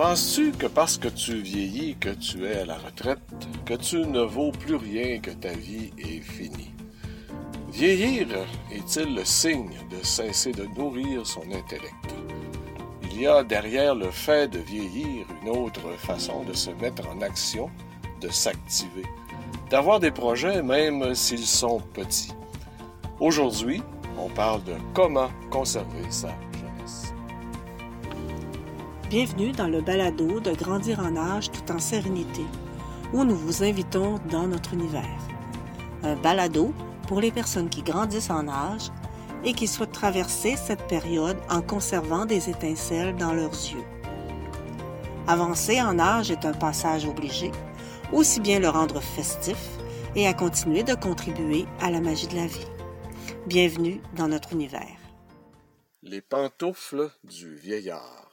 Penses-tu que parce que tu vieillis, que tu es à la retraite, que tu ne vaux plus rien, que ta vie est finie? Vieillir est-il le signe de cesser de nourrir son intellect? Il y a derrière le fait de vieillir une autre façon de se mettre en action, de s'activer, d'avoir des projets même s'ils sont petits. Aujourd'hui, on parle de comment conserver sa. Bienvenue dans le balado de Grandir en âge tout en sérénité, où nous vous invitons dans notre univers. Un balado pour les personnes qui grandissent en âge et qui souhaitent traverser cette période en conservant des étincelles dans leurs yeux. Avancer en âge est un passage obligé, aussi bien le rendre festif et à continuer de contribuer à la magie de la vie. Bienvenue dans notre univers. Les pantoufles du vieillard.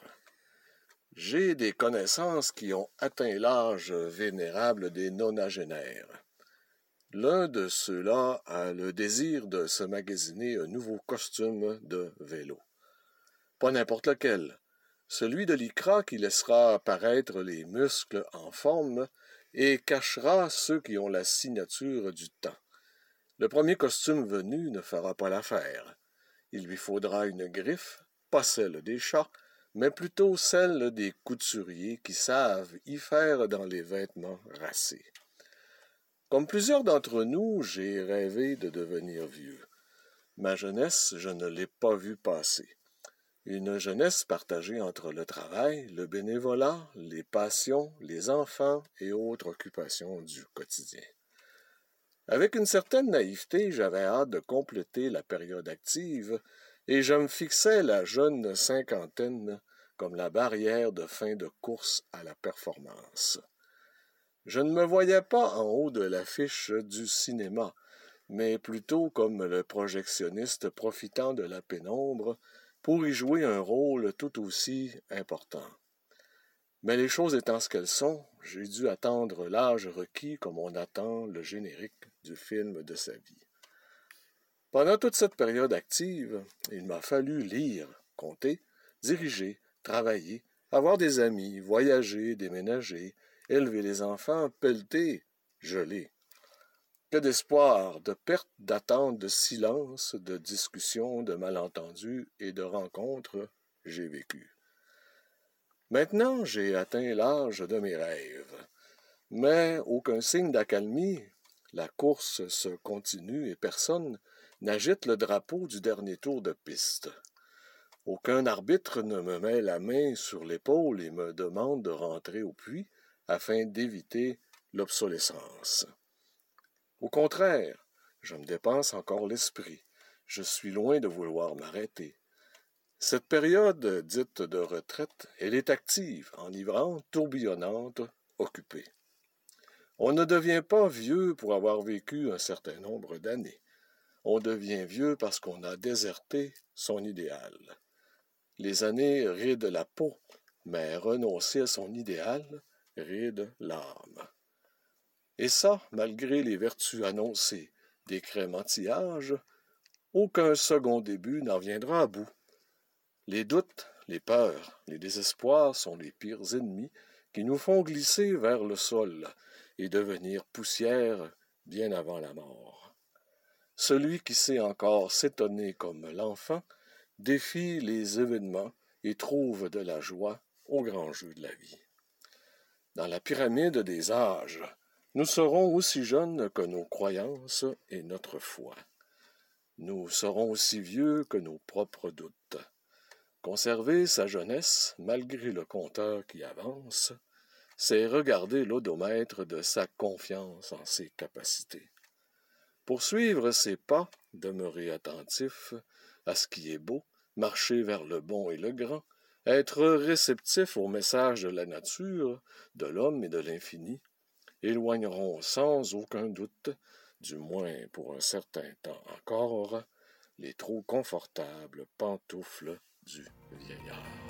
J'ai des connaissances qui ont atteint l'âge vénérable des nonagénaires. L'un de ceux-là a le désir de se magasiner un nouveau costume de vélo. Pas n'importe lequel, celui de l'icra qui laissera apparaître les muscles en forme et cachera ceux qui ont la signature du temps. Le premier costume venu ne fera pas l'affaire. Il lui faudra une griffe, pas celle des chats, mais plutôt celle des couturiers qui savent y faire dans les vêtements racés. Comme plusieurs d'entre nous, j'ai rêvé de devenir vieux. Ma jeunesse, je ne l'ai pas vue passer. Une jeunesse partagée entre le travail, le bénévolat, les passions, les enfants et autres occupations du quotidien. Avec une certaine naïveté, j'avais hâte de compléter la période active et je me fixais la jeune cinquantaine comme la barrière de fin de course à la performance. Je ne me voyais pas en haut de l'affiche du cinéma, mais plutôt comme le projectionniste profitant de la pénombre pour y jouer un rôle tout aussi important. Mais les choses étant ce qu'elles sont, j'ai dû attendre l'âge requis comme on attend le générique du film de sa vie. Pendant toute cette période active, il m'a fallu lire, compter, diriger, travailler, avoir des amis, voyager, déménager, élever les enfants, pelleter, geler. Que d'espoir, de perte, d'attente, de silence, de discussion, de malentendus et de rencontres j'ai vécu. Maintenant, j'ai atteint l'âge de mes rêves. Mais aucun signe d'accalmie, la course se continue et personne n'agite le drapeau du dernier tour de piste. Aucun arbitre ne me met la main sur l'épaule et me demande de rentrer au puits afin d'éviter l'obsolescence. Au contraire, je me dépense encore l'esprit. Je suis loin de vouloir m'arrêter. Cette période dite de retraite, elle est active, enivrante, tourbillonnante, occupée. On ne devient pas vieux pour avoir vécu un certain nombre d'années. On devient vieux parce qu'on a déserté son idéal. Les années rident la peau, mais renoncer à son idéal ride l'âme. Et ça, malgré les vertus annoncées des crémentillages, aucun second début n'en viendra à bout. Les doutes, les peurs, les désespoirs sont les pires ennemis qui nous font glisser vers le sol et devenir poussière bien avant la mort. Celui qui sait encore s'étonner comme l'enfant défie les événements et trouve de la joie au grand jeu de la vie. Dans la pyramide des âges, nous serons aussi jeunes que nos croyances et notre foi. Nous serons aussi vieux que nos propres doutes. Conserver sa jeunesse, malgré le compteur qui avance, c'est regarder l'odomètre de sa confiance en ses capacités. Poursuivre ses pas, demeurer attentif, à ce qui est beau, marcher vers le bon et le grand, être réceptif au message de la nature, de l'homme et de l'infini, éloigneront sans aucun doute, du moins pour un certain temps encore, les trop confortables pantoufles du vieillard.